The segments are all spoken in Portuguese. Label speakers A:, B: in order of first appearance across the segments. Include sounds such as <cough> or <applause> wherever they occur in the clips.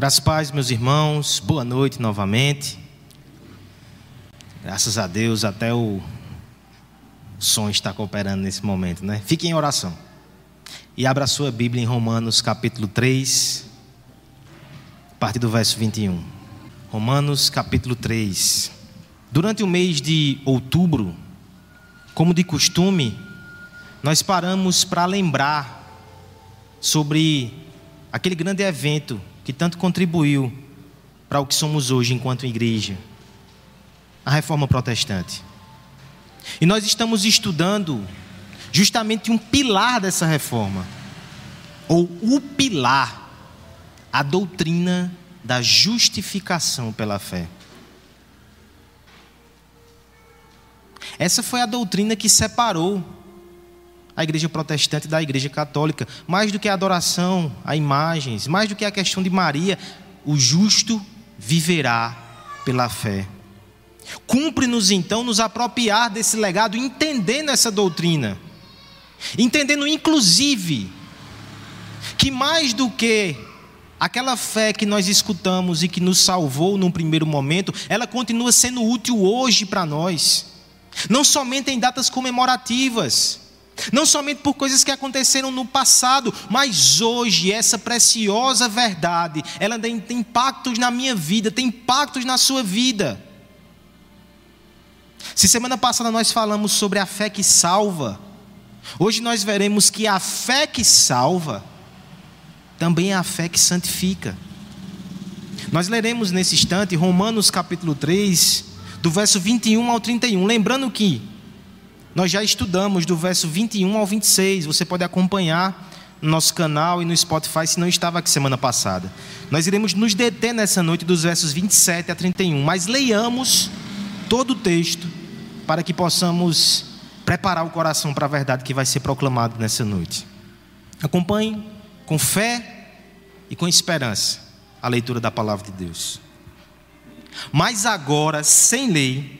A: Graças paz, meus irmãos, boa noite novamente. Graças a Deus, até o som está cooperando nesse momento, né? Fique em oração. E abra sua Bíblia em Romanos capítulo 3, a partir do verso 21. Romanos capítulo 3. Durante o mês de outubro, como de costume, nós paramos para lembrar sobre aquele grande evento que tanto contribuiu para o que somos hoje enquanto igreja a reforma protestante. E nós estamos estudando justamente um pilar dessa reforma, ou o pilar, a doutrina da justificação pela fé. Essa foi a doutrina que separou a igreja protestante da igreja católica. Mais do que a adoração a imagens, mais do que a questão de Maria, o justo viverá pela fé. Cumpre-nos então nos apropriar desse legado, entendendo essa doutrina, entendendo inclusive que mais do que aquela fé que nós escutamos e que nos salvou num primeiro momento, ela continua sendo útil hoje para nós, não somente em datas comemorativas, não somente por coisas que aconteceram no passado, mas hoje essa preciosa verdade, ela tem impactos na minha vida, tem impactos na sua vida. Se semana passada nós falamos sobre a fé que salva, hoje nós veremos que a fé que salva também é a fé que santifica. Nós leremos nesse instante Romanos capítulo 3, do verso 21 ao 31, lembrando que nós já estudamos do verso 21 ao 26, você pode acompanhar no nosso canal e no Spotify se não estava aqui semana passada. Nós iremos nos deter nessa noite dos versos 27 a 31, mas leiamos todo o texto para que possamos preparar o coração para a verdade que vai ser proclamada nessa noite. Acompanhe com fé e com esperança a leitura da palavra de Deus. Mas agora, sem lei,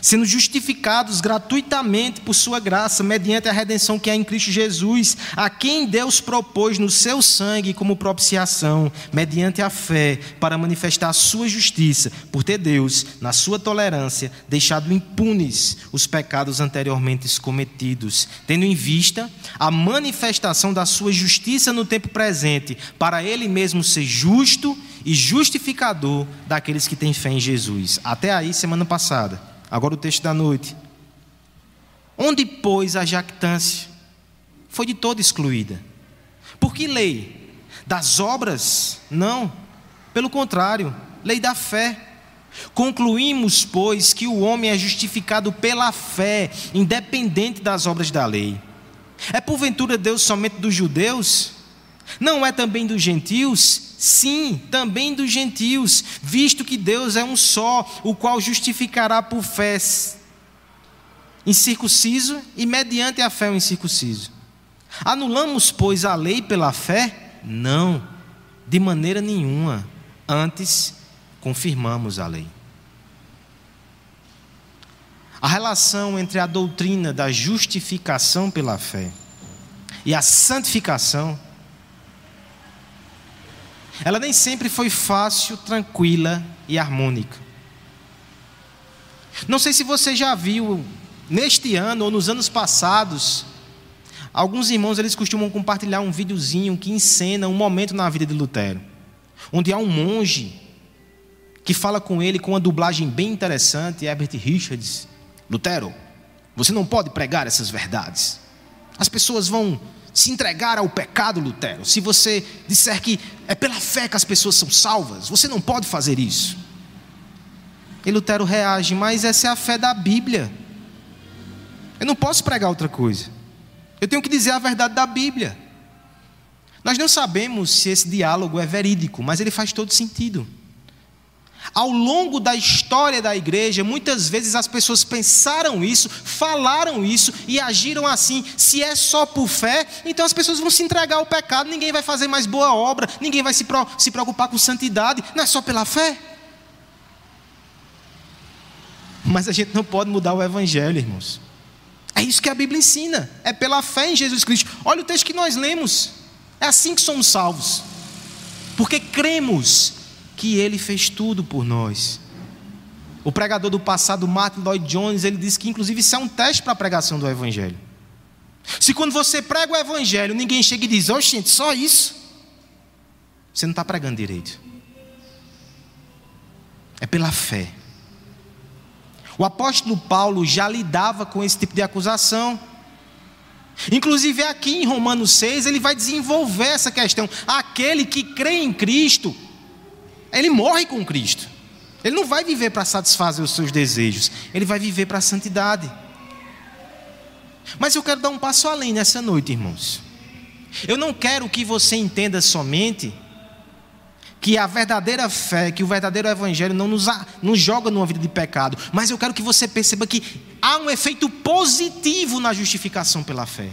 A: sendo justificados gratuitamente por Sua graça, mediante a redenção que há em Cristo Jesus, a quem Deus propôs no seu sangue como propiciação, mediante a fé, para manifestar a Sua justiça, por ter Deus, na Sua tolerância, deixado impunes os pecados anteriormente cometidos, tendo em vista a manifestação da Sua justiça no tempo presente, para Ele mesmo ser justo e justificador daqueles que têm fé em Jesus. Até aí, semana passada. Agora o texto da noite. Onde, pois, a jactância? Foi de toda excluída. Por que lei? Das obras? Não. Pelo contrário, lei da fé. Concluímos, pois, que o homem é justificado pela fé, independente das obras da lei. É porventura Deus somente dos judeus? Não é também dos gentios? Sim, também dos gentios, visto que Deus é um só, o qual justificará por fé incircunciso e mediante a fé o incircunciso. Anulamos, pois, a lei pela fé? Não, de maneira nenhuma. Antes, confirmamos a lei. A relação entre a doutrina da justificação pela fé e a santificação ela nem sempre foi fácil, tranquila e harmônica. Não sei se você já viu neste ano ou nos anos passados, alguns irmãos eles costumam compartilhar um videozinho que encena um momento na vida de Lutero, onde há um monge que fala com ele com uma dublagem bem interessante, Herbert Richards, Lutero, você não pode pregar essas verdades. As pessoas vão se entregar ao pecado, Lutero, se você disser que é pela fé que as pessoas são salvas, você não pode fazer isso. E Lutero reage, mas essa é a fé da Bíblia. Eu não posso pregar outra coisa. Eu tenho que dizer a verdade da Bíblia. Nós não sabemos se esse diálogo é verídico, mas ele faz todo sentido. Ao longo da história da igreja, muitas vezes as pessoas pensaram isso, falaram isso e agiram assim. Se é só por fé, então as pessoas vão se entregar ao pecado, ninguém vai fazer mais boa obra, ninguém vai se, preocupar com santidade, não é só pela fé. Mas a gente não pode mudar o evangelho, irmãos. É isso que a Bíblia ensina, é pela fé em Jesus Cristo. Olha o texto que nós lemos. É assim que somos salvos. Porque cremos que ele fez tudo por nós. O pregador do passado, Martin Lloyd Jones, ele disse que inclusive isso é um teste para a pregação do evangelho. Se quando você prega o evangelho, ninguém chega e diz: "Oh, gente, só isso", você não está pregando direito. É pela fé. O apóstolo Paulo já lidava com esse tipo de acusação. Inclusive aqui em Romanos 6, ele vai desenvolver essa questão. Aquele que crê em Cristo, ele morre com Cristo. Ele não vai viver para satisfazer os seus desejos, ele vai viver para a santidade. Mas eu quero dar um passo além nessa noite, irmãos. Eu não quero que você entenda somente que a verdadeira fé, que o verdadeiro evangelho não nos, nos joga numa vida de pecado, mas eu quero que você perceba que há um efeito positivo na justificação pela fé.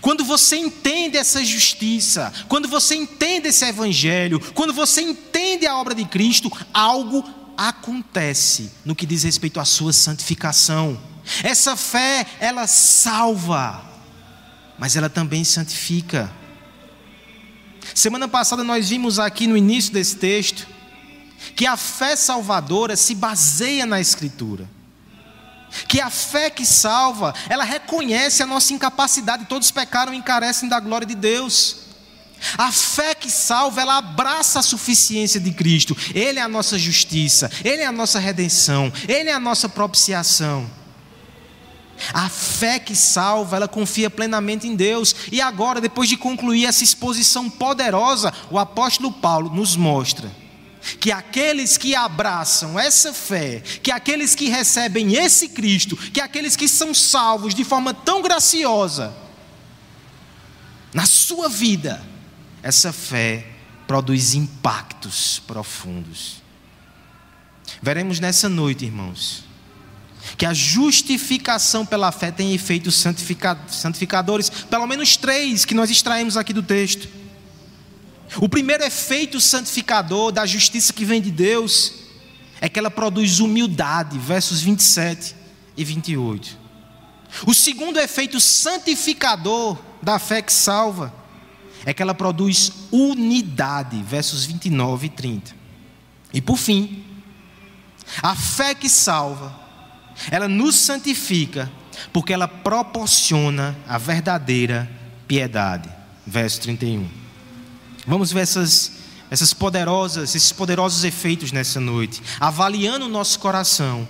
A: Quando você entende essa justiça, quando você entende esse evangelho, quando você entende a obra de Cristo, algo acontece no que diz respeito à sua santificação. Essa fé, ela salva, mas ela também santifica. Semana passada nós vimos aqui no início desse texto que a fé salvadora se baseia na Escritura. Que a fé que salva, ela reconhece a nossa incapacidade, todos pecaram e encarecem da glória de Deus. A fé que salva, ela abraça a suficiência de Cristo. Ele é a nossa justiça, Ele é a nossa redenção, Ele é a nossa propiciação. A fé que salva, ela confia plenamente em Deus. E agora, depois de concluir essa exposição poderosa, o apóstolo Paulo nos mostra que aqueles que abraçam essa fé, que aqueles que recebem esse Cristo, que aqueles que são salvos de forma tão graciosa, na sua vida, essa fé produz impactos profundos. Veremos nessa noite, irmãos, que a justificação pela fé tem efeitos santificadores, pelo menos três que nós extraímos aqui do texto. O primeiro efeito santificador da justiça que vem de Deus é que ela produz humildade, versos 27 e 28. O segundo efeito santificador da fé que salva é que ela produz unidade, versos 29 e 30. E por fim, a fé que salva ela nos santifica, porque ela proporciona a verdadeira piedade. Verso 31. Vamos ver essas, essas poderosas, esses poderosos efeitos nessa noite, avaliando o nosso coração,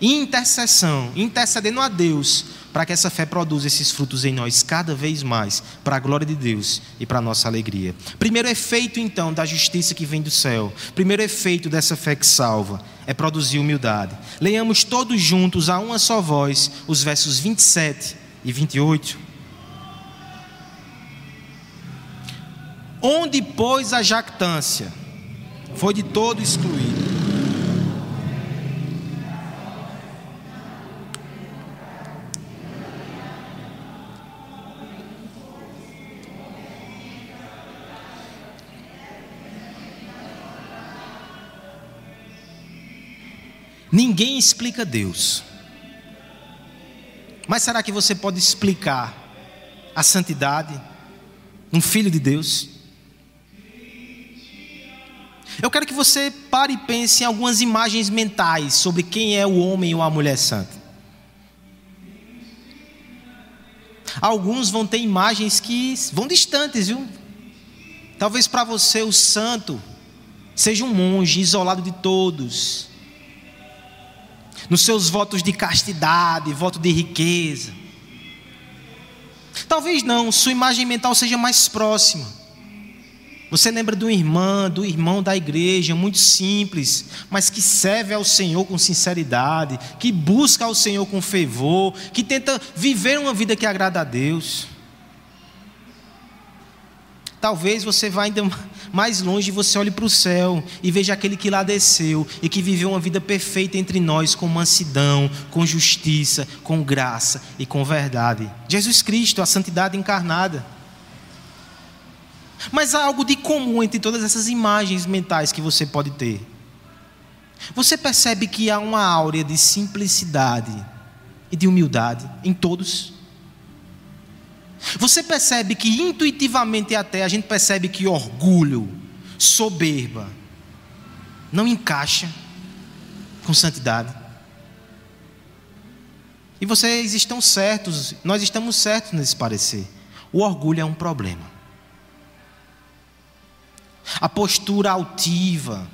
A: intercessão, intercedendo a Deus para que essa fé produza esses frutos em nós cada vez mais, para a glória de Deus e para a nossa alegria. Primeiro efeito, então, da justiça que vem do céu, primeiro efeito dessa fé que salva, é produzir humildade. Leiamos todos juntos, a uma só voz, os versos 27 e 28. Onde, pois, a jactância foi de todo excluída Ninguém explica Deus. Mas será que você pode explicar a santidade? Um filho de Deus? Eu quero que você pare e pense em algumas imagens mentais sobre quem é o homem ou a mulher santa. Alguns vão ter imagens que vão distantes, viu? Talvez para você o santo seja um monge isolado de todos, nos seus votos de castidade, voto de riqueza. Talvez não, sua imagem mental seja mais próxima. Você lembra do irmão, do irmão da igreja, muito simples, mas que serve ao Senhor com sinceridade, que busca ao Senhor com fervor, que tenta viver uma vida que agrada a Deus. Talvez você vá ainda <laughs> mais longe e você olhe para o céu e veja aquele que lá desceu e que viveu uma vida perfeita entre nós com mansidão, com justiça, com graça e com verdade. Jesus Cristo, a santidade encarnada. Mas há algo de comum entre todas essas imagens mentais que você pode ter. Você percebe que há uma áurea de simplicidade e de humildade em todos. Você percebe que intuitivamente até a gente percebe que orgulho, soberba, não encaixa com santidade. E vocês estão certos, nós estamos certos nesse parecer. O orgulho é um problema. A postura altiva,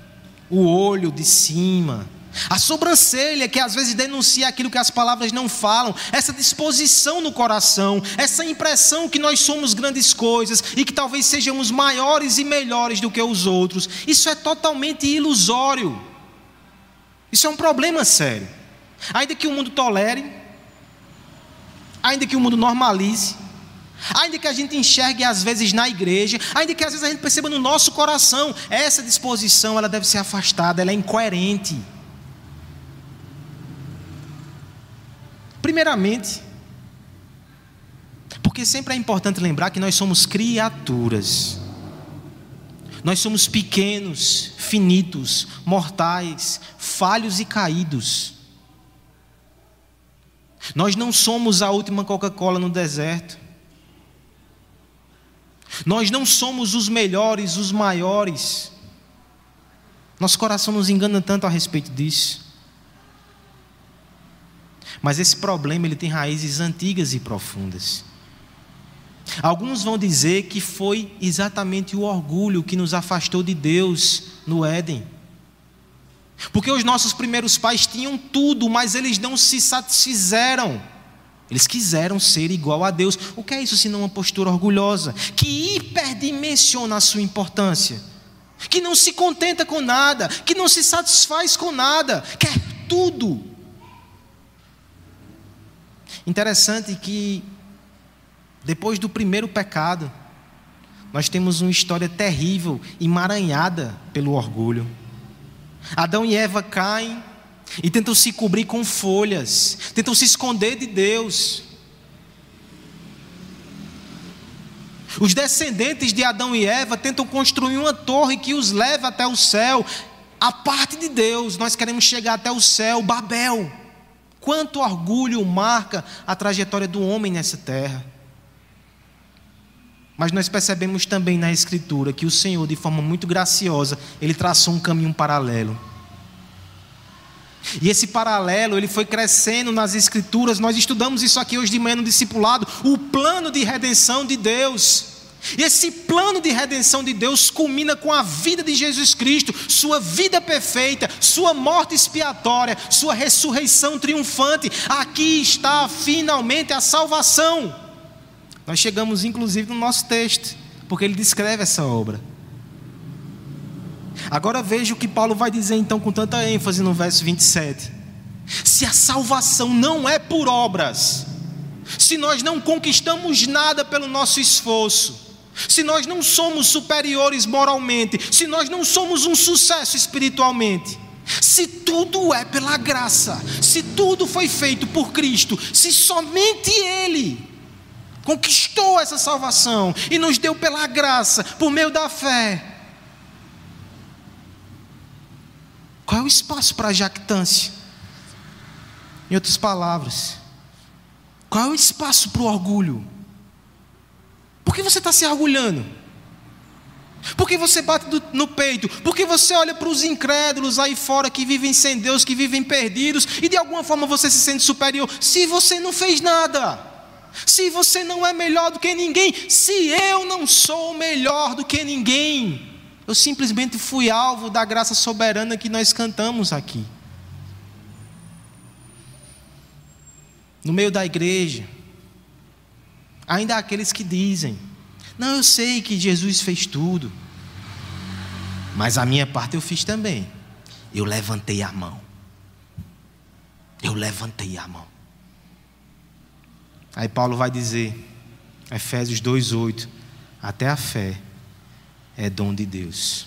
A: o olho de cima, a sobrancelha que às vezes denuncia aquilo que as palavras não falam, essa disposição no coração, essa impressão que nós somos grandes coisas e que talvez sejamos maiores e melhores do que os outros, isso é totalmente ilusório. Isso é um problema sério. Ainda que o mundo tolere, ainda que o mundo normalize, ainda que a gente enxergue às vezes na igreja, ainda que às vezes a gente perceba no nosso coração, essa disposição ela deve ser afastada, ela é incoerente. Primeiramente, porque sempre é importante lembrar que nós somos criaturas. Nós somos pequenos, finitos, mortais, falhos e caídos. Nós não somos a última Coca-Cola no deserto. Nós não somos os melhores, os maiores. Nosso coração nos engana tanto a respeito disso. Mas esse problema ele tem raízes antigas e profundas. Alguns vão dizer que foi exatamente o orgulho que nos afastou de Deus no Éden. Porque os nossos primeiros pais tinham tudo, mas eles não se satisfizeram. Eles quiseram ser igual a Deus. O que é isso senão uma postura orgulhosa? Que hiperdimensiona a sua importância. Que não se contenta com nada, que não se satisfaz com nada, quer tudo. Interessante que, depois do primeiro pecado, nós temos uma história terrível, emaranhada pelo orgulho. Adão e Eva caem e tentam se cobrir com folhas, tentam se esconder de Deus. Os descendentes de Adão e Eva tentam construir uma torre que os leve até o céu. A parte de Deus, nós queremos chegar até o céu, Babel. Quanto orgulho marca a trajetória do homem nessa terra. Mas nós percebemos também na Escritura que o Senhor, de forma muito graciosa, ele traçou um caminho paralelo. E esse paralelo, ele foi crescendo nas Escrituras. Nós estudamos isso aqui hoje de manhã no discipulado, o plano de redenção de Deus. E esse plano de redenção de Deus culmina com a vida de Jesus Cristo, sua vida perfeita, sua morte expiatória, sua ressurreição triunfante. Aqui está finalmente a salvação. Nós chegamos inclusive no nosso texto, porque ele descreve essa obra. Agora veja o que Paulo vai dizer então com tanta ênfase no verso 27. Se a salvação não é por obras, se nós não conquistamos nada pelo nosso esforço, se nós não somos superiores moralmente, se nós não somos um sucesso espiritualmente, se tudo é pela graça, se tudo foi feito por Cristo, se somente Ele conquistou essa salvação e nos deu pela graça, por meio da fé, qual é o espaço para a jactância? Em outras palavras, qual é o espaço para o orgulho? Por que você está se orgulhando? Por que você bate no peito? Por que você olha para os incrédulos aí fora que vivem sem Deus, que vivem perdidos, e de alguma forma você se sente superior? Se você não fez nada, se você não é melhor do que ninguém, se eu não sou melhor do que ninguém, eu simplesmente fui alvo da graça soberana que nós cantamos aqui. No meio da igreja, Ainda há aqueles que dizem: Não, eu sei que Jesus fez tudo, mas a minha parte eu fiz também. Eu levantei a mão. Eu levantei a mão. Aí Paulo vai dizer, Efésios 2:8, até a fé é dom de Deus.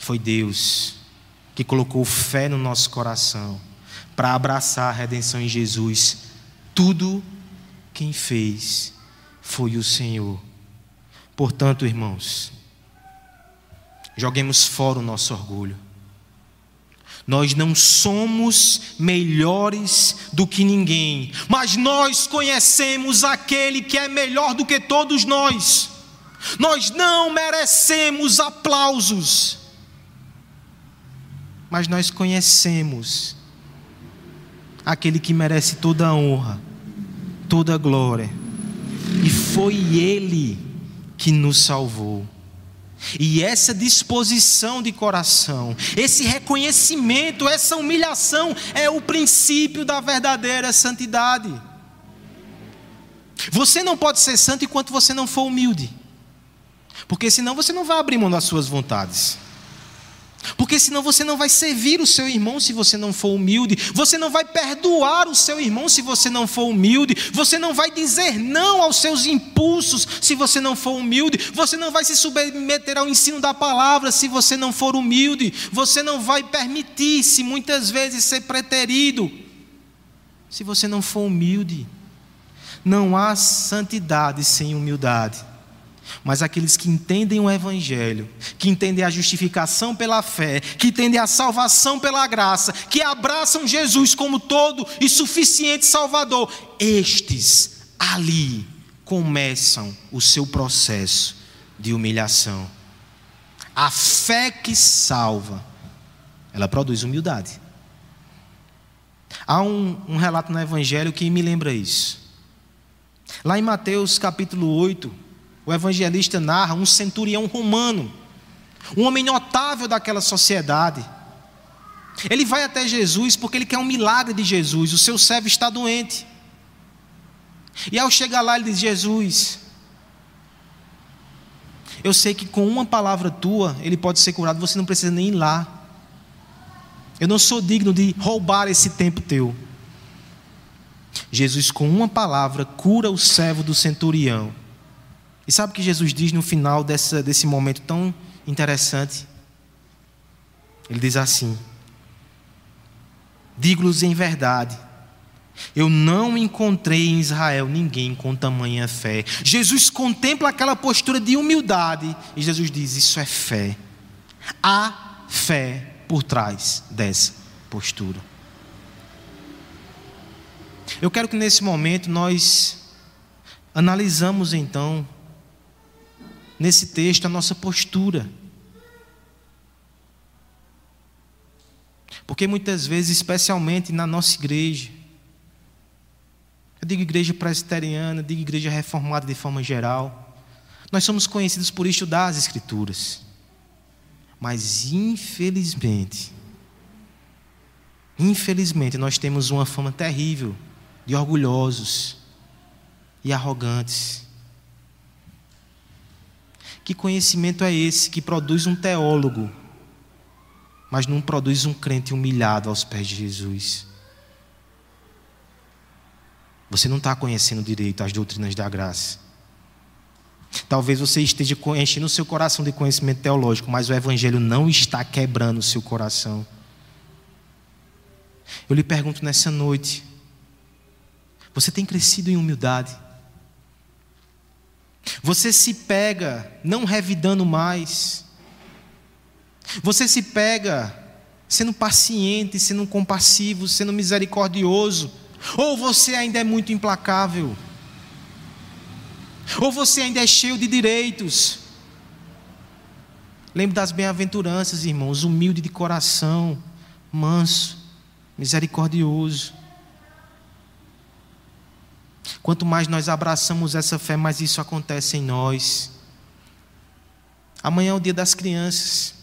A: Foi Deus que colocou fé no nosso coração para abraçar a redenção em Jesus. Tudo quem fez foi o Senhor. Portanto, irmãos, joguemos fora o nosso orgulho. Nós não somos melhores do que ninguém, mas nós conhecemos aquele que é melhor do que todos nós. Nós não merecemos aplausos, mas nós conhecemos aquele que merece toda a honra, toda a glória, e foi Ele que nos salvou. E essa disposição de coração, esse reconhecimento, essa humilhação é o princípio da verdadeira santidade. Você não pode ser santo enquanto você não for humilde, porque senão você não vai abrir mão das suas vontades. Porque senão você não vai servir o seu irmão se você não for humilde, você não vai perdoar o seu irmão se você não for humilde, você não vai dizer não aos seus impulsos se você não for humilde, você não vai se submeter ao ensino da palavra se você não for humilde, você não vai permitir-se muitas vezes ser preterido se você não for humilde. Não há santidade sem humildade. Mas aqueles que entendem o Evangelho, que entendem a justificação pela fé, que entendem a salvação pela graça, que abraçam Jesus como todo e suficiente Salvador, estes ali começam o seu processo de humilhação. A fé que salva, ela produz humildade. Há um, um relato no Evangelho que me lembra isso. Lá em Mateus capítulo 8, o evangelista narra um centurião romano, um homem notável daquela sociedade. Ele vai até Jesus porque ele quer um milagre de Jesus. O seu servo está doente. E ao chegar lá, ele diz: Jesus, eu sei que com uma palavra tua ele pode ser curado, você não precisa nem ir lá. Eu não sou digno de roubar esse tempo teu. Jesus, com uma palavra, cura o servo do centurião. E sabe o que Jesus diz no final dessa, desse momento tão interessante? Ele diz assim: Digo-lhes em verdade, eu não encontrei em Israel ninguém com tamanha fé. Jesus contempla aquela postura de humildade e Jesus diz: Isso é fé. Há fé por trás dessa postura. Eu quero que nesse momento nós analisamos então nesse texto a nossa postura. Porque muitas vezes, especialmente na nossa igreja, eu digo igreja presbiteriana, digo igreja reformada de forma geral, nós somos conhecidos por estudar as Escrituras. Mas, infelizmente, infelizmente, nós temos uma fama terrível de orgulhosos e arrogantes. Que conhecimento é esse que produz um teólogo, mas não produz um crente humilhado aos pés de Jesus? Você não está conhecendo direito as doutrinas da graça. Talvez você esteja enchendo o seu coração de conhecimento teológico, mas o Evangelho não está quebrando o seu coração. Eu lhe pergunto nessa noite: você tem crescido em humildade? Você se pega não revidando mais. Você se pega sendo paciente, sendo compassivo, sendo misericordioso. Ou você ainda é muito implacável. Ou você ainda é cheio de direitos. Lembre das bem-aventuranças, irmãos, humilde de coração, manso, misericordioso. Quanto mais nós abraçamos essa fé, mais isso acontece em nós. Amanhã é o dia das crianças.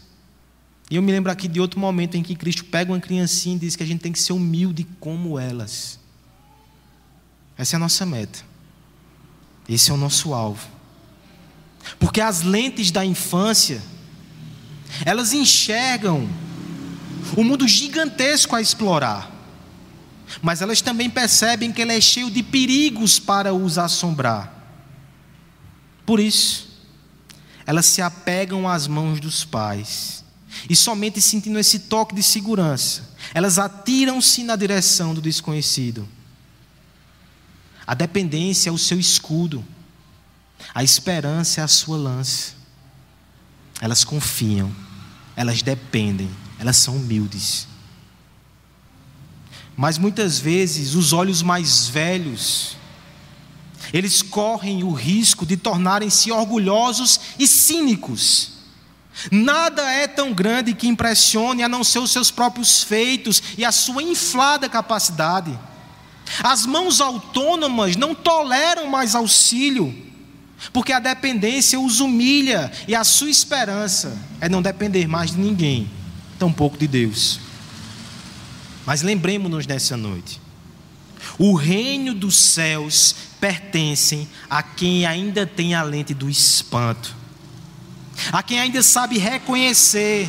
A: E eu me lembro aqui de outro momento em que Cristo pega uma criancinha e diz que a gente tem que ser humilde como elas. Essa é a nossa meta. Esse é o nosso alvo. Porque as lentes da infância, elas enxergam o mundo gigantesco a explorar mas elas também percebem que ele é cheio de perigos para os assombrar. Por isso, elas se apegam às mãos dos pais. E somente sentindo esse toque de segurança, elas atiram-se na direção do desconhecido. A dependência é o seu escudo, a esperança é a sua lança. Elas confiam, elas dependem, elas são humildes. Mas muitas vezes os olhos mais velhos, eles correm o risco de tornarem-se orgulhosos e cínicos. Nada é tão grande que impressione a não ser os seus próprios feitos e a sua inflada capacidade. As mãos autônomas não toleram mais auxílio, porque a dependência os humilha e a sua esperança é não depender mais de ninguém, tampouco de Deus. Mas lembremos-nos nessa noite: o reino dos céus pertence a quem ainda tem a lente do espanto, a quem ainda sabe reconhecer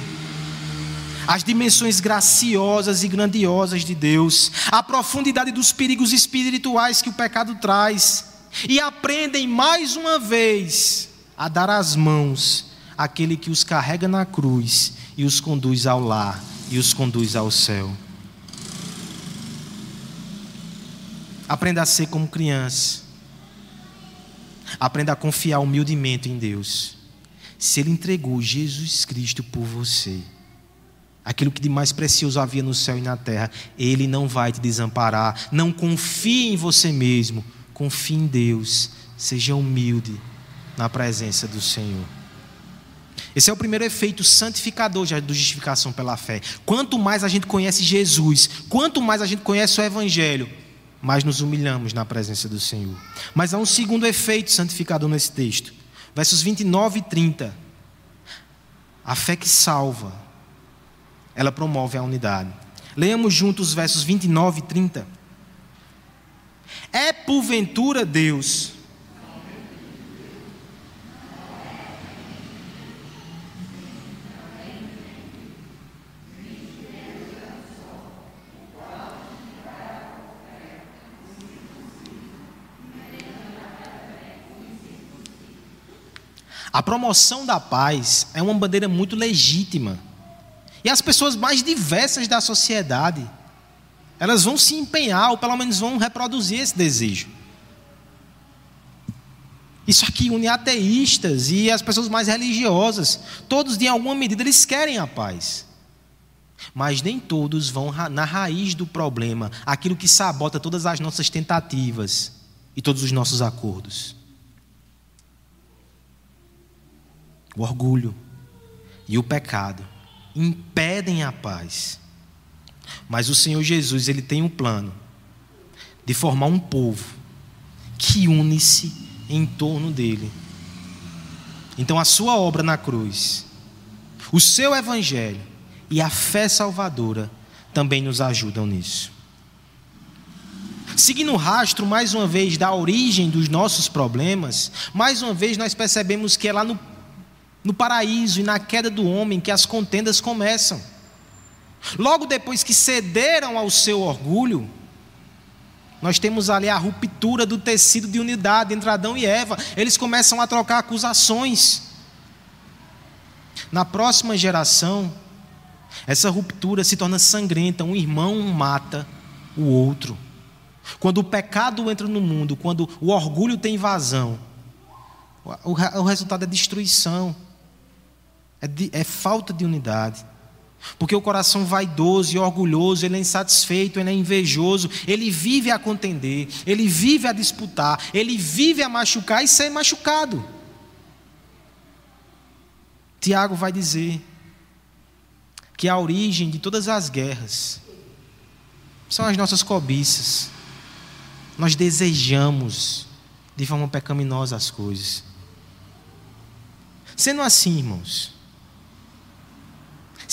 A: as dimensões graciosas e grandiosas de Deus, a profundidade dos perigos espirituais que o pecado traz, e aprendem mais uma vez a dar as mãos àquele que os carrega na cruz e os conduz ao lar e os conduz ao céu. Aprenda a ser como criança. Aprenda a confiar humildemente em Deus. Se Ele entregou Jesus Cristo por você, aquilo que de mais precioso havia no céu e na terra, Ele não vai te desamparar. Não confie em você mesmo, confie em Deus. Seja humilde na presença do Senhor. Esse é o primeiro efeito santificador do justificação pela fé. Quanto mais a gente conhece Jesus, quanto mais a gente conhece o Evangelho, mais nos humilhamos na presença do Senhor. Mas há um segundo efeito santificador nesse texto. Versos 29 e 30. A fé que salva ela promove a unidade. Leamos juntos os versos 29 e 30. É porventura Deus A promoção da paz é uma bandeira muito legítima e as pessoas mais diversas da sociedade, elas vão se empenhar, ou pelo menos vão reproduzir esse desejo. Isso aqui une ateístas e as pessoas mais religiosas. Todos, de alguma medida, eles querem a paz. Mas nem todos vão na raiz do problema, aquilo que sabota todas as nossas tentativas e todos os nossos acordos. O orgulho e o pecado impedem a paz. Mas o Senhor Jesus, ele tem um plano de formar um povo que une-se em torno dele. Então a sua obra na cruz, o seu evangelho e a fé salvadora também nos ajudam nisso. Seguindo o rastro, mais uma vez, da origem dos nossos problemas, mais uma vez nós percebemos que é lá no no paraíso e na queda do homem que as contendas começam. Logo depois que cederam ao seu orgulho, nós temos ali a ruptura do tecido de unidade entre Adão e Eva. Eles começam a trocar acusações. Na próxima geração, essa ruptura se torna sangrenta. Um irmão mata o outro. Quando o pecado entra no mundo, quando o orgulho tem invasão, o resultado é destruição é, de, é falta de unidade. Porque o coração vaidoso e orgulhoso, ele é insatisfeito, ele é invejoso, ele vive a contender, ele vive a disputar, ele vive a machucar e ser machucado. Tiago vai dizer que a origem de todas as guerras são as nossas cobiças. Nós desejamos de forma pecaminosa as coisas. Sendo assim, irmãos,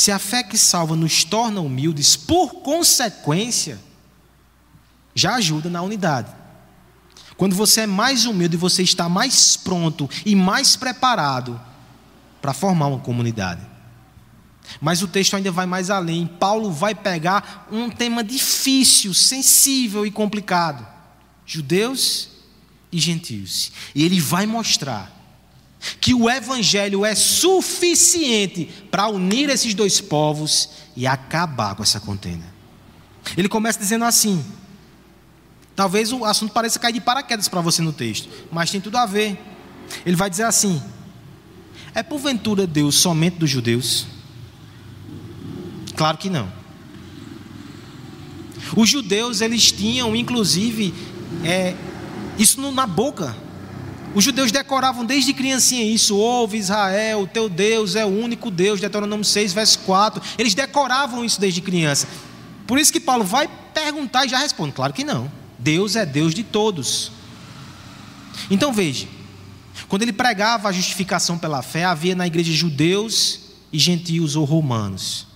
A: se a fé que salva nos torna humildes, por consequência, já ajuda na unidade. Quando você é mais humilde, você está mais pronto e mais preparado para formar uma comunidade. Mas o texto ainda vai mais além. Paulo vai pegar um tema difícil, sensível e complicado: judeus e gentios. E ele vai mostrar que o evangelho é suficiente para unir esses dois povos e acabar com essa contenda. Ele começa dizendo assim: talvez o assunto pareça cair de paraquedas para você no texto, mas tem tudo a ver. Ele vai dizer assim: é porventura Deus somente dos judeus? Claro que não. Os judeus eles tinham, inclusive, é, isso na boca. Os judeus decoravam desde criancinha isso. Ouve Israel, teu Deus é o único Deus, Deuteronômio 6, verso 4. Eles decoravam isso desde criança. Por isso que Paulo vai perguntar e já responde: claro que não. Deus é Deus de todos. Então veja, quando ele pregava a justificação pela fé, havia na igreja judeus e gentios ou romanos.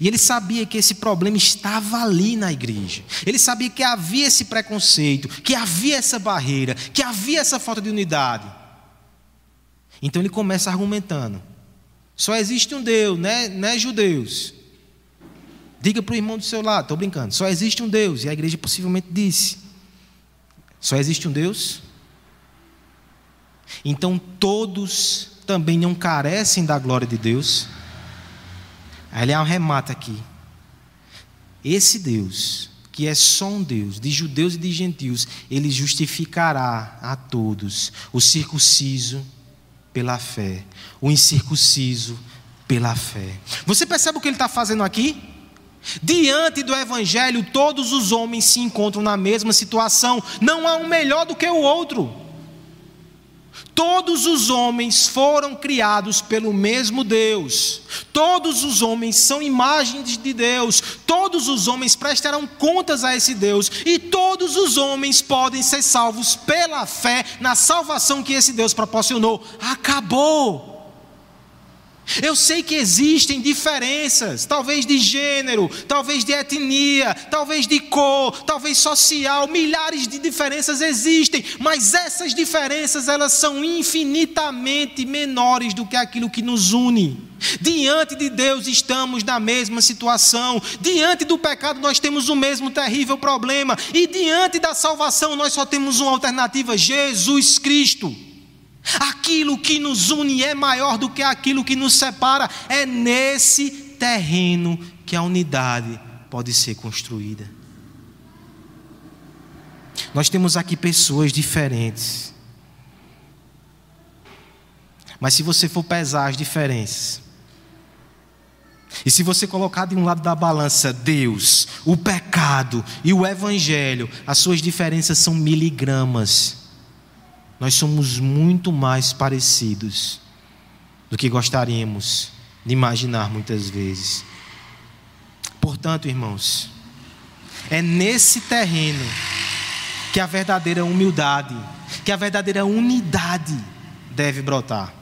A: E ele sabia que esse problema estava ali na igreja. Ele sabia que havia esse preconceito, que havia essa barreira, que havia essa falta de unidade. Então ele começa argumentando: só existe um Deus, né, né judeus? Diga para o irmão do seu lado, estou brincando. Só existe um Deus. E a igreja possivelmente disse: Só existe um Deus? Então todos também não carecem da glória de Deus. Aí ele arremata aqui. Esse Deus, que é só um Deus, de judeus e de gentios, ele justificará a todos, o circunciso pela fé, o incircunciso pela fé. Você percebe o que ele está fazendo aqui? Diante do Evangelho, todos os homens se encontram na mesma situação, não há um melhor do que o outro. Todos os homens foram criados pelo mesmo Deus, todos os homens são imagens de Deus, todos os homens prestarão contas a esse Deus, e todos os homens podem ser salvos pela fé na salvação que esse Deus proporcionou. Acabou. Eu sei que existem diferenças, talvez de gênero, talvez de etnia, talvez de cor, talvez social, milhares de diferenças existem, mas essas diferenças elas são infinitamente menores do que aquilo que nos une. Diante de Deus estamos na mesma situação, diante do pecado nós temos o mesmo terrível problema, e diante da salvação nós só temos uma alternativa: Jesus Cristo. Aquilo que nos une é maior do que aquilo que nos separa. É nesse terreno que a unidade pode ser construída. Nós temos aqui pessoas diferentes. Mas se você for pesar as diferenças, e se você colocar de um lado da balança Deus, o pecado e o Evangelho, as suas diferenças são miligramas nós somos muito mais parecidos do que gostaríamos de imaginar muitas vezes. Portanto, irmãos, é nesse terreno que a verdadeira humildade, que a verdadeira unidade deve brotar.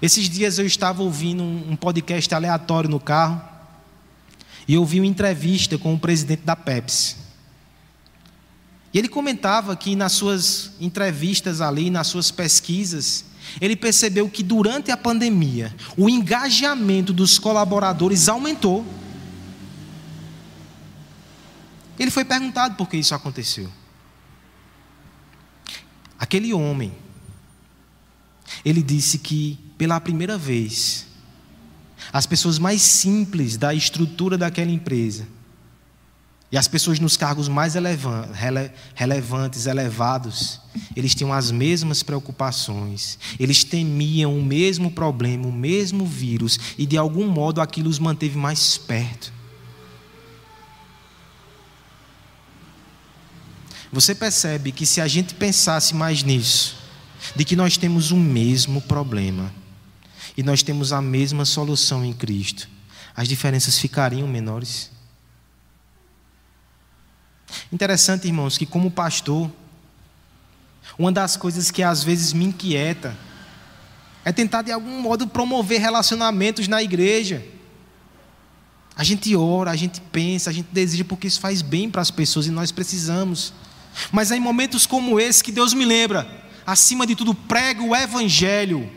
A: Esses dias eu estava ouvindo um podcast aleatório no carro e ouvi uma entrevista com o presidente da Pepsi. E ele comentava que nas suas entrevistas ali, nas suas pesquisas, ele percebeu que durante a pandemia, o engajamento dos colaboradores aumentou. Ele foi perguntado por que isso aconteceu. Aquele homem, ele disse que pela primeira vez, as pessoas mais simples da estrutura daquela empresa e as pessoas nos cargos mais relevantes, elevados, eles tinham as mesmas preocupações, eles temiam o mesmo problema, o mesmo vírus, e de algum modo aquilo os manteve mais perto. Você percebe que se a gente pensasse mais nisso, de que nós temos o mesmo problema e nós temos a mesma solução em Cristo, as diferenças ficariam menores? Interessante, irmãos, que como pastor, uma das coisas que às vezes me inquieta é tentar de algum modo promover relacionamentos na igreja. A gente ora, a gente pensa, a gente deseja porque isso faz bem para as pessoas e nós precisamos. Mas é em momentos como esse que Deus me lembra, acima de tudo, prego o evangelho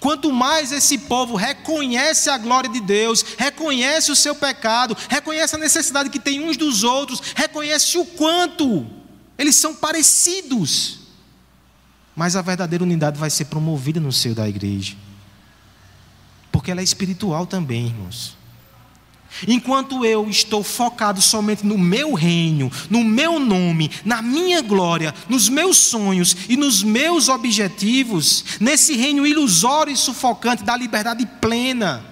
A: Quanto mais esse povo reconhece a glória de Deus, reconhece o seu pecado, reconhece a necessidade que tem uns dos outros, reconhece o quanto eles são parecidos. mais a verdadeira unidade vai ser promovida no seio da igreja. Porque ela é espiritual também, irmãos. Enquanto eu estou focado somente no meu reino, no meu nome, na minha glória, nos meus sonhos e nos meus objetivos, nesse reino ilusório e sufocante da liberdade plena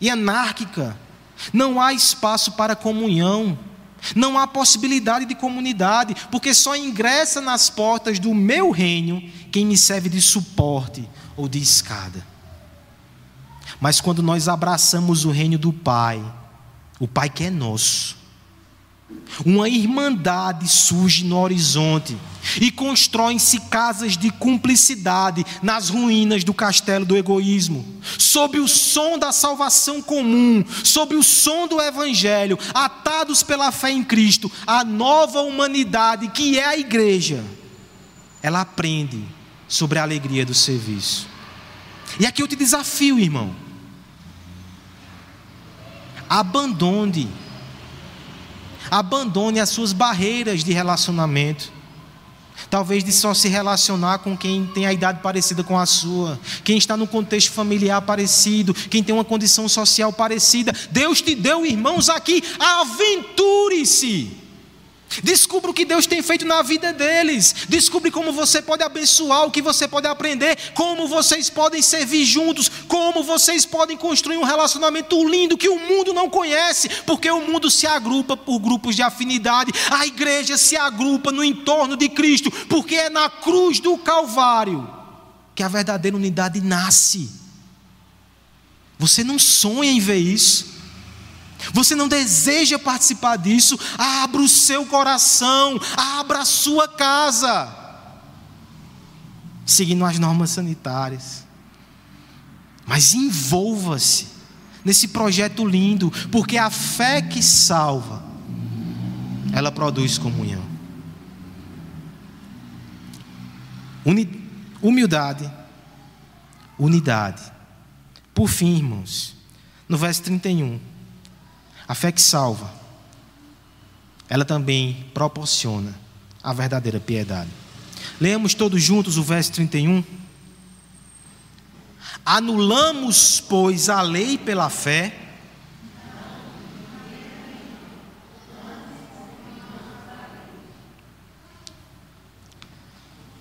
A: e anárquica, não há espaço para comunhão, não há possibilidade de comunidade, porque só ingressa nas portas do meu reino quem me serve de suporte ou de escada. Mas quando nós abraçamos o reino do Pai, o Pai que é nosso. Uma irmandade surge no horizonte e constroem-se casas de cumplicidade nas ruínas do castelo do egoísmo, sob o som da salvação comum, sob o som do Evangelho, atados pela fé em Cristo, a nova humanidade que é a igreja, ela aprende sobre a alegria do serviço. E aqui eu te desafio, irmão abandone. Abandone as suas barreiras de relacionamento. Talvez de só se relacionar com quem tem a idade parecida com a sua, quem está no contexto familiar parecido, quem tem uma condição social parecida. Deus te deu irmãos aqui, aventure-se. Descubra o que Deus tem feito na vida deles. Descubra como você pode abençoar, o que você pode aprender, como vocês podem servir juntos, como vocês podem construir um relacionamento lindo que o mundo não conhece, porque o mundo se agrupa por grupos de afinidade, a igreja se agrupa no entorno de Cristo, porque é na cruz do Calvário que a verdadeira unidade nasce. Você não sonha em ver isso. Você não deseja participar disso? Abra o seu coração, abra a sua casa, seguindo as normas sanitárias. Mas envolva-se nesse projeto lindo, porque a fé que salva, ela produz comunhão. Humildade, unidade. Por fim, irmãos, no verso 31. A fé que salva, ela também proporciona a verdadeira piedade. Leamos todos juntos o verso 31. Anulamos, pois, a lei pela fé.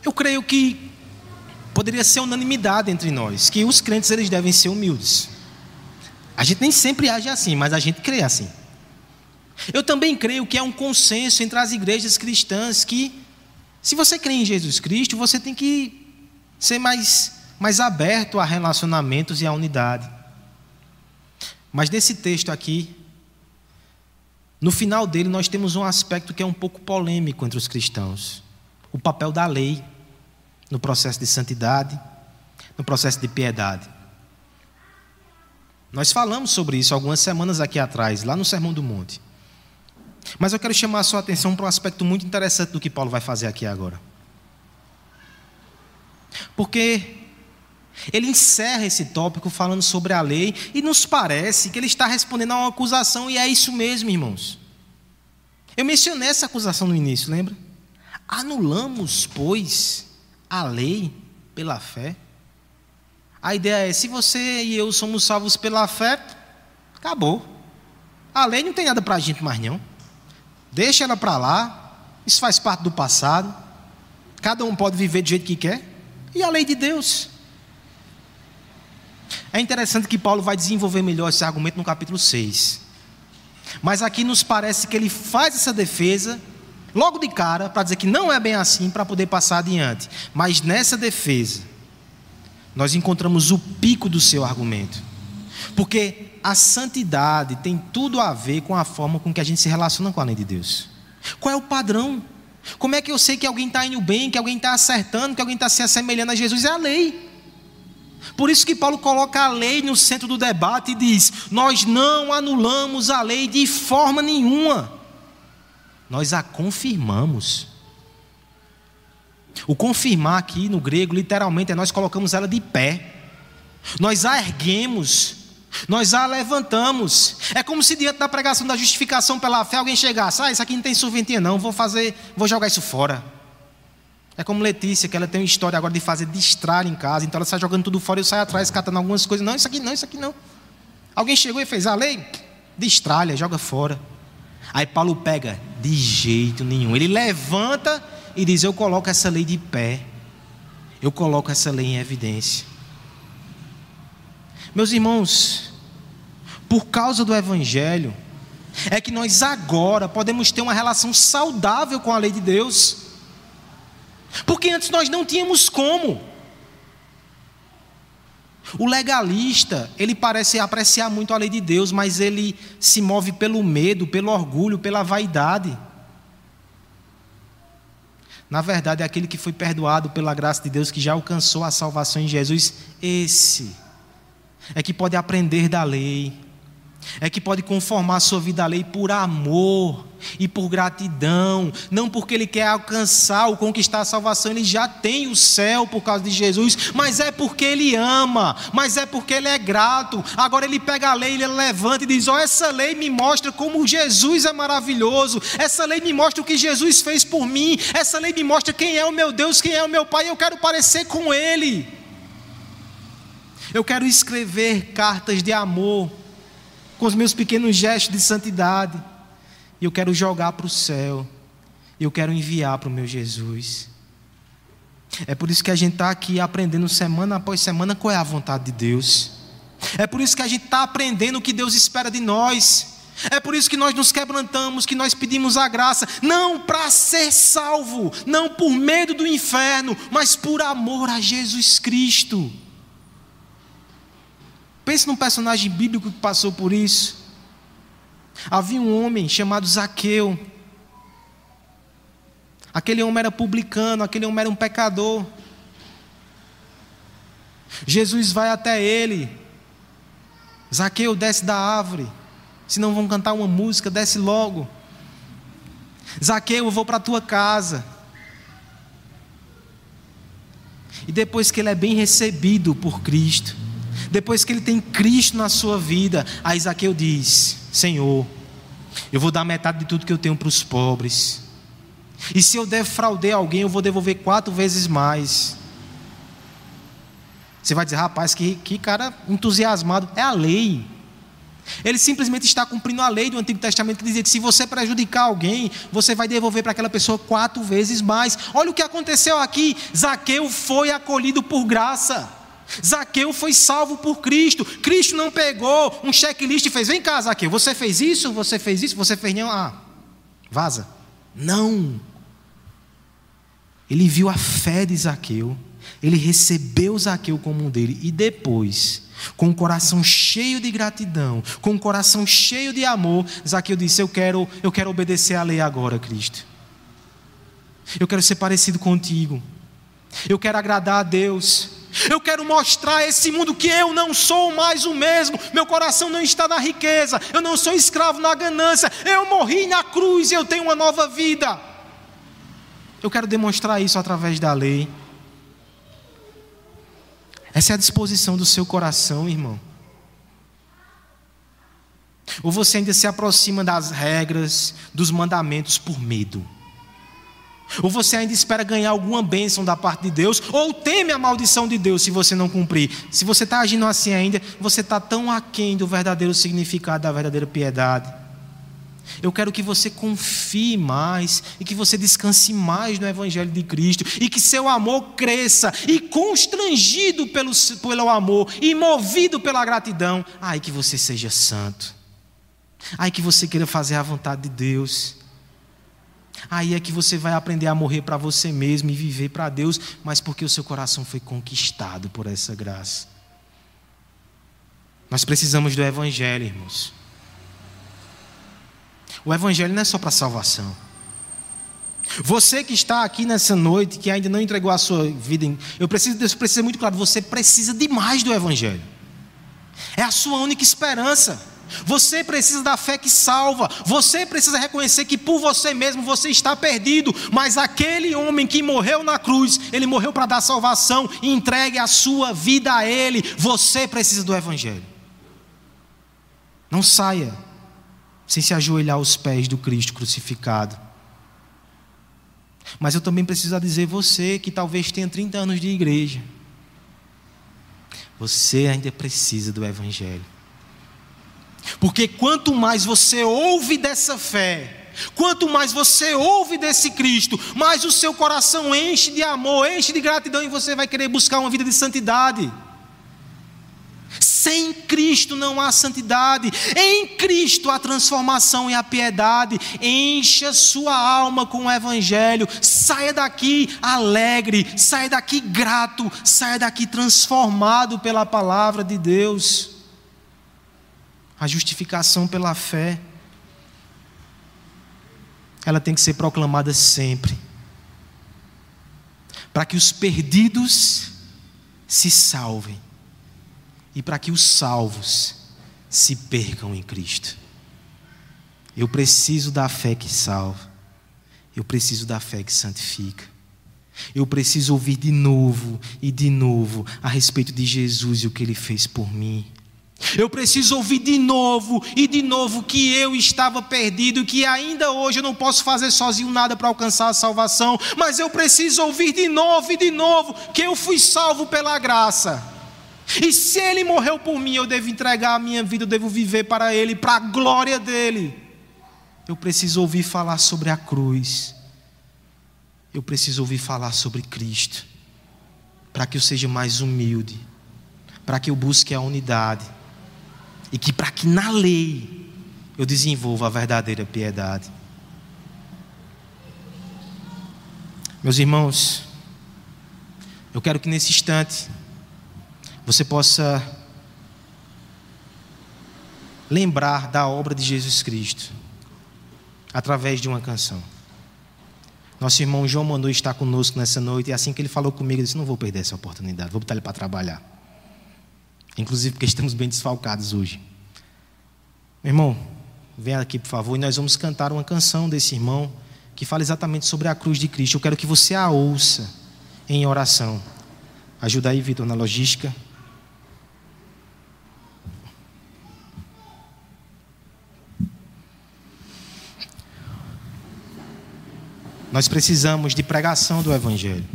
A: Eu creio que poderia ser unanimidade entre nós, que os crentes eles devem ser humildes. A gente nem sempre age assim, mas a gente crê assim. Eu também creio que é um consenso entre as igrejas cristãs que, se você crê em Jesus Cristo, você tem que ser mais, mais aberto a relacionamentos e a unidade. Mas nesse texto aqui, no final dele, nós temos um aspecto que é um pouco polêmico entre os cristãos: o papel da lei no processo de santidade, no processo de piedade. Nós falamos sobre isso algumas semanas aqui atrás, lá no Sermão do Monte. Mas eu quero chamar a sua atenção para um aspecto muito interessante do que Paulo vai fazer aqui agora. Porque ele encerra esse tópico falando sobre a lei e nos parece que ele está respondendo a uma acusação, e é isso mesmo, irmãos. Eu mencionei essa acusação no início, lembra? Anulamos, pois, a lei pela fé. A ideia é: se você e eu somos salvos pela fé, acabou. A lei não tem nada para a gente mais, não. Deixa ela para lá. Isso faz parte do passado. Cada um pode viver do jeito que quer. E a lei de Deus. É interessante que Paulo vai desenvolver melhor esse argumento no capítulo 6. Mas aqui nos parece que ele faz essa defesa logo de cara para dizer que não é bem assim para poder passar adiante. Mas nessa defesa, nós encontramos o pico do seu argumento. Porque a santidade tem tudo a ver com a forma com que a gente se relaciona com a lei de Deus. Qual é o padrão? Como é que eu sei que alguém está indo bem, que alguém está acertando, que alguém está se assemelhando a Jesus? É a lei. Por isso que Paulo coloca a lei no centro do debate e diz: Nós não anulamos a lei de forma nenhuma, nós a confirmamos. O confirmar aqui no grego, literalmente, é nós colocamos ela de pé, nós a erguemos, nós a levantamos. É como se diante da pregação da justificação pela fé alguém chegasse: Ah, isso aqui não tem serventia, não, vou fazer, vou jogar isso fora. É como Letícia, que ela tem uma história agora de fazer destralhe em casa, então ela sai jogando tudo fora, eu saio atrás catando algumas coisas. Não, isso aqui não, isso aqui não. Alguém chegou e fez a lei? Destralha, joga fora. Aí Paulo pega, de jeito nenhum. Ele levanta e diz: Eu coloco essa lei de pé. Eu coloco essa lei em evidência. Meus irmãos, por causa do Evangelho, é que nós agora podemos ter uma relação saudável com a lei de Deus. Porque antes nós não tínhamos como. O legalista, ele parece apreciar muito a lei de Deus, mas ele se move pelo medo, pelo orgulho, pela vaidade. Na verdade, é aquele que foi perdoado pela graça de Deus, que já alcançou a salvação em Jesus, esse é que pode aprender da lei, é que pode conformar sua vida à lei por amor e por gratidão, não porque ele quer alcançar ou conquistar a salvação, ele já tem o céu por causa de Jesus, mas é porque ele ama, mas é porque ele é grato. Agora ele pega a lei, ele levanta e diz: Ó, oh, essa lei me mostra como Jesus é maravilhoso, essa lei me mostra o que Jesus fez por mim, essa lei me mostra quem é o meu Deus, quem é o meu Pai, eu quero parecer com Ele. Eu quero escrever cartas de amor com os meus pequenos gestos de santidade. E eu quero jogar para o céu. Eu quero enviar para o meu Jesus. É por isso que a gente está aqui aprendendo semana após semana qual é a vontade de Deus. É por isso que a gente está aprendendo o que Deus espera de nós. É por isso que nós nos quebrantamos, que nós pedimos a graça, não para ser salvo, não por medo do inferno, mas por amor a Jesus Cristo. Pense num personagem bíblico que passou por isso. Havia um homem chamado Zaqueu. Aquele homem era publicano, aquele homem era um pecador. Jesus vai até ele. Zaqueu desce da árvore. Se não vão cantar uma música, desce logo. Zaqueu, eu vou para a tua casa. E depois que ele é bem recebido por Cristo, depois que ele tem Cristo na sua vida, aí Zaqueu diz: Senhor, eu vou dar metade de tudo que eu tenho para os pobres. E se eu defraudei alguém, eu vou devolver quatro vezes mais. Você vai dizer, rapaz, que, que cara entusiasmado. É a lei. Ele simplesmente está cumprindo a lei do Antigo Testamento que dizia que se você prejudicar alguém, você vai devolver para aquela pessoa quatro vezes mais. Olha o que aconteceu aqui: Zaqueu foi acolhido por graça. Zaqueu foi salvo por Cristo. Cristo não pegou um checklist e fez: vem cá, Zaqueu, você fez isso, você fez isso, você fez não. Ah, vaza. Não. Ele viu a fé de Zaqueu, ele recebeu Zaqueu como um dele, e depois, com o coração cheio de gratidão, com o coração cheio de amor, Zaqueu disse: Eu quero, eu quero obedecer à lei agora, Cristo. Eu quero ser parecido contigo. Eu quero agradar a Deus. Eu quero mostrar a esse mundo que eu não sou mais o mesmo. Meu coração não está na riqueza. Eu não sou escravo na ganância. Eu morri na cruz e eu tenho uma nova vida. Eu quero demonstrar isso através da lei. Essa é a disposição do seu coração, irmão. Ou você ainda se aproxima das regras, dos mandamentos por medo. Ou você ainda espera ganhar alguma bênção da parte de Deus, ou teme a maldição de Deus se você não cumprir. Se você está agindo assim ainda, você está tão aquém do verdadeiro significado da verdadeira piedade. Eu quero que você confie mais e que você descanse mais no Evangelho de Cristo e que seu amor cresça e constrangido pelo, pelo amor e movido pela gratidão, ai que você seja santo, ai que você queira fazer a vontade de Deus. Aí é que você vai aprender a morrer para você mesmo e viver para Deus, mas porque o seu coração foi conquistado por essa graça. Nós precisamos do Evangelho, irmãos. O Evangelho não é só para salvação. Você que está aqui nessa noite, que ainda não entregou a sua vida, eu preciso, Deus precisa muito claro, você precisa demais do Evangelho. É a sua única esperança. Você precisa da fé que salva. Você precisa reconhecer que por você mesmo você está perdido. Mas aquele homem que morreu na cruz, ele morreu para dar salvação e entregue a sua vida a Ele. Você precisa do Evangelho. Não saia sem se ajoelhar aos pés do Cristo crucificado. Mas eu também preciso dizer você que talvez tenha 30 anos de igreja. Você ainda precisa do Evangelho. Porque quanto mais você ouve dessa fé, quanto mais você ouve desse Cristo, mais o seu coração enche de amor, enche de gratidão e você vai querer buscar uma vida de santidade. Sem Cristo não há santidade, em Cristo há transformação e a piedade. Encha sua alma com o Evangelho, saia daqui alegre, saia daqui grato, saia daqui transformado pela palavra de Deus. A justificação pela fé, ela tem que ser proclamada sempre, para que os perdidos se salvem e para que os salvos se percam em Cristo. Eu preciso da fé que salva, eu preciso da fé que santifica. Eu preciso ouvir de novo e de novo a respeito de Jesus e o que ele fez por mim. Eu preciso ouvir de novo e de novo que eu estava perdido, que ainda hoje eu não posso fazer sozinho nada para alcançar a salvação, mas eu preciso ouvir de novo e de novo que eu fui salvo pela graça. E se ele morreu por mim, eu devo entregar a minha vida, eu devo viver para ele, para a glória dele. Eu preciso ouvir falar sobre a cruz. Eu preciso ouvir falar sobre Cristo. Para que eu seja mais humilde. Para que eu busque a unidade. E que para que na lei eu desenvolva a verdadeira piedade. Meus irmãos, eu quero que nesse instante você possa lembrar da obra de Jesus Cristo através de uma canção. Nosso irmão João mandou estar conosco nessa noite e assim que ele falou comigo, eu disse: Não vou perder essa oportunidade, vou botar ele para trabalhar. Inclusive porque estamos bem desfalcados hoje. Meu irmão, venha aqui por favor e nós vamos cantar uma canção desse irmão que fala exatamente sobre a cruz de Cristo. Eu quero que você a ouça em oração. Ajuda aí, Vitor, na logística. Nós precisamos de pregação do Evangelho.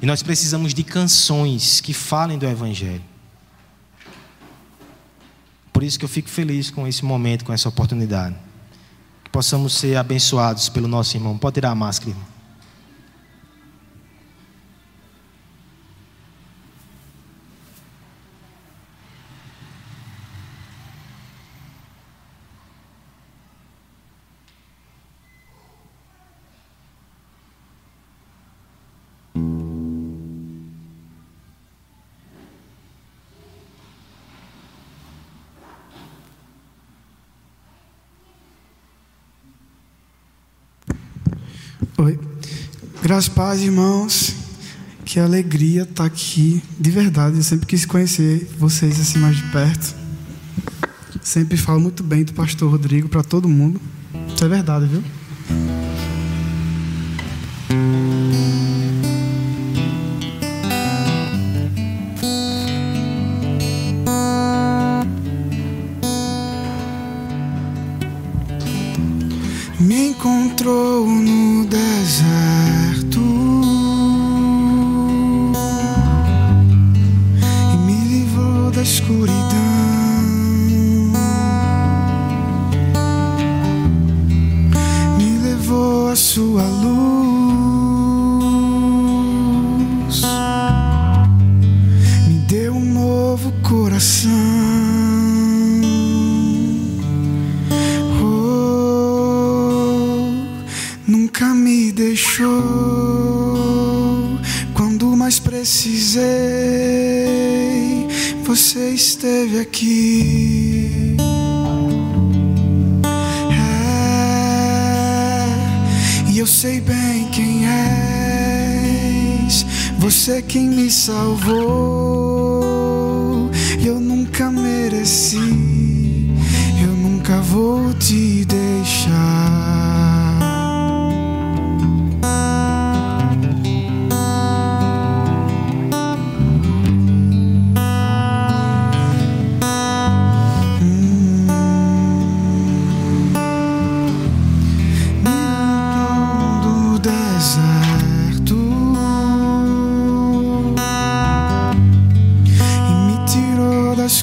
A: E nós precisamos de canções que falem do Evangelho. Por isso que eu fico feliz com esse momento, com essa oportunidade. Que possamos ser abençoados pelo nosso irmão. Pode tirar a máscara, irmão.
B: Graças paz, irmãos. Que alegria estar tá aqui, de verdade. Eu sempre quis conhecer vocês assim mais de perto. Sempre falo muito bem do pastor Rodrigo para todo mundo. Isso é verdade, viu?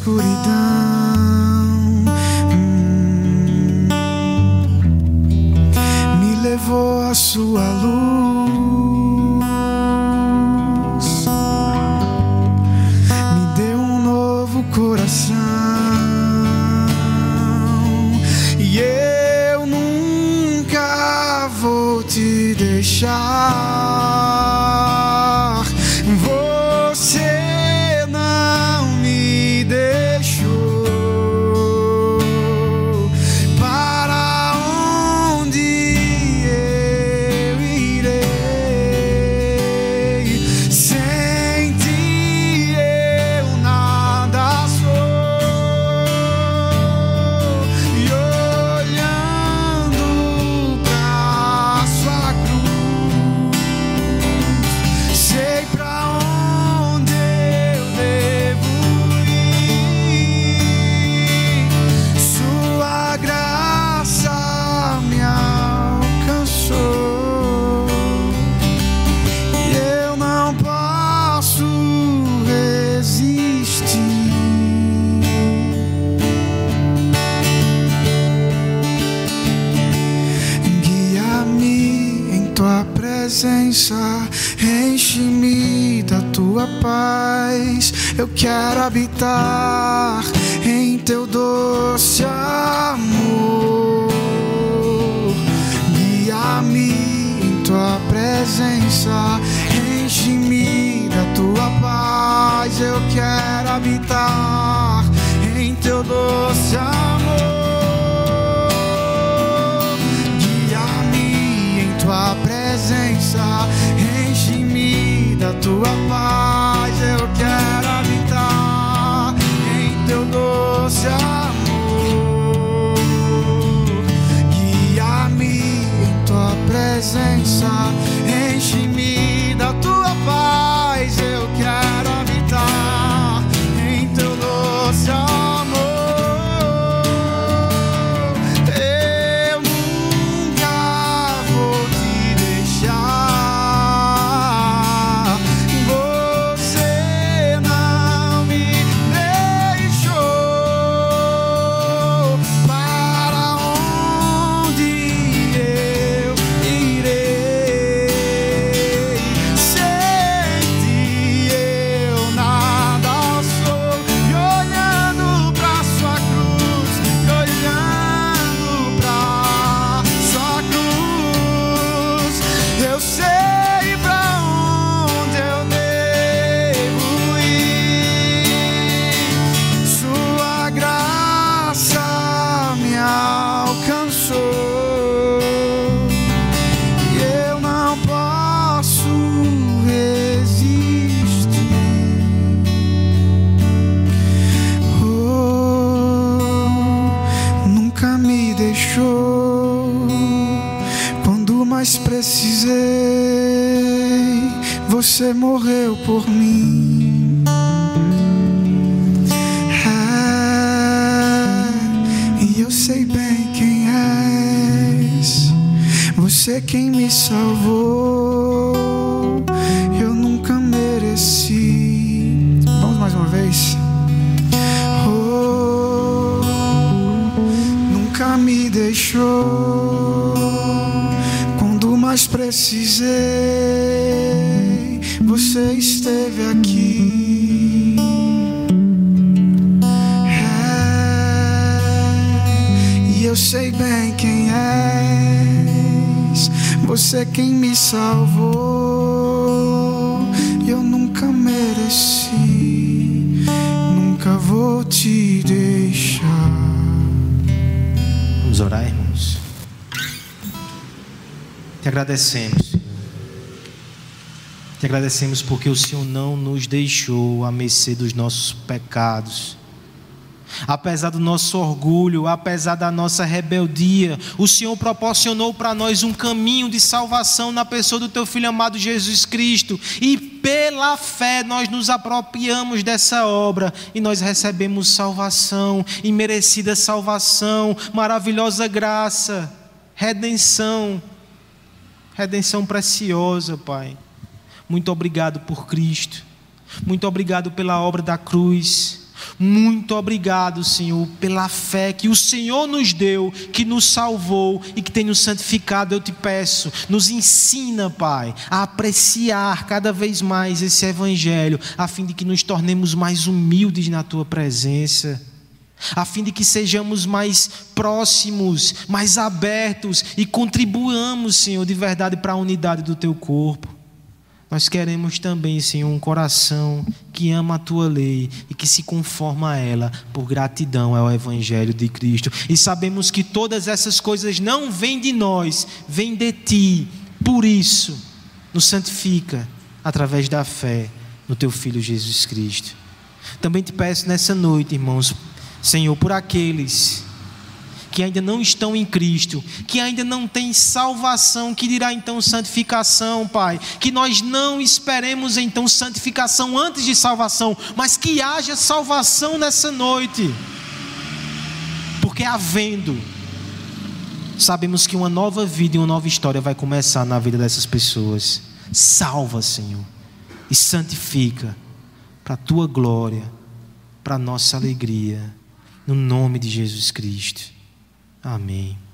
B: Escuridão. Eu quero habitar em teu doce amor. Guia-me em tua presença, enche-me da tua paz. Você morreu por mim. É, e eu sei bem quem és. Você quem me salvou. Você quem me salvou. Eu nunca mereci. Nunca vou te deixar.
A: Vamos orar, irmãos. Te agradecemos, Senhor. Te agradecemos porque o Senhor não nos deixou à mercê dos nossos pecados. Apesar do nosso orgulho, apesar da nossa rebeldia, o Senhor proporcionou para nós um caminho de salvação na pessoa do teu filho amado Jesus Cristo, e pela fé nós nos apropriamos dessa obra e nós recebemos salvação, imerecida salvação, maravilhosa graça, redenção, redenção preciosa, Pai. Muito obrigado por Cristo. Muito obrigado pela obra da cruz. Muito obrigado, Senhor, pela fé que o Senhor nos deu, que nos salvou e que tem nos santificado. Eu te peço, nos ensina, Pai, a apreciar cada vez mais esse Evangelho, a fim de que nos tornemos mais humildes na tua presença, a fim de que sejamos mais próximos, mais abertos e contribuamos, Senhor, de verdade para a unidade do teu corpo. Nós queremos também, Senhor, um coração que ama a tua lei e que se conforma a ela por gratidão ao Evangelho de Cristo. E sabemos que todas essas coisas não vêm de nós, vêm de ti. Por isso, nos santifica através da fé no teu Filho Jesus Cristo. Também te peço nessa noite, irmãos, Senhor, por aqueles que ainda não estão em Cristo, que ainda não têm salvação, que dirá então santificação, Pai. Que nós não esperemos então santificação antes de salvação, mas que haja salvação nessa noite. Porque havendo, sabemos que uma nova vida e uma nova história vai começar na vida dessas pessoas. Salva, Senhor, e santifica para a tua glória, para a nossa alegria, no nome de Jesus Cristo. Amém.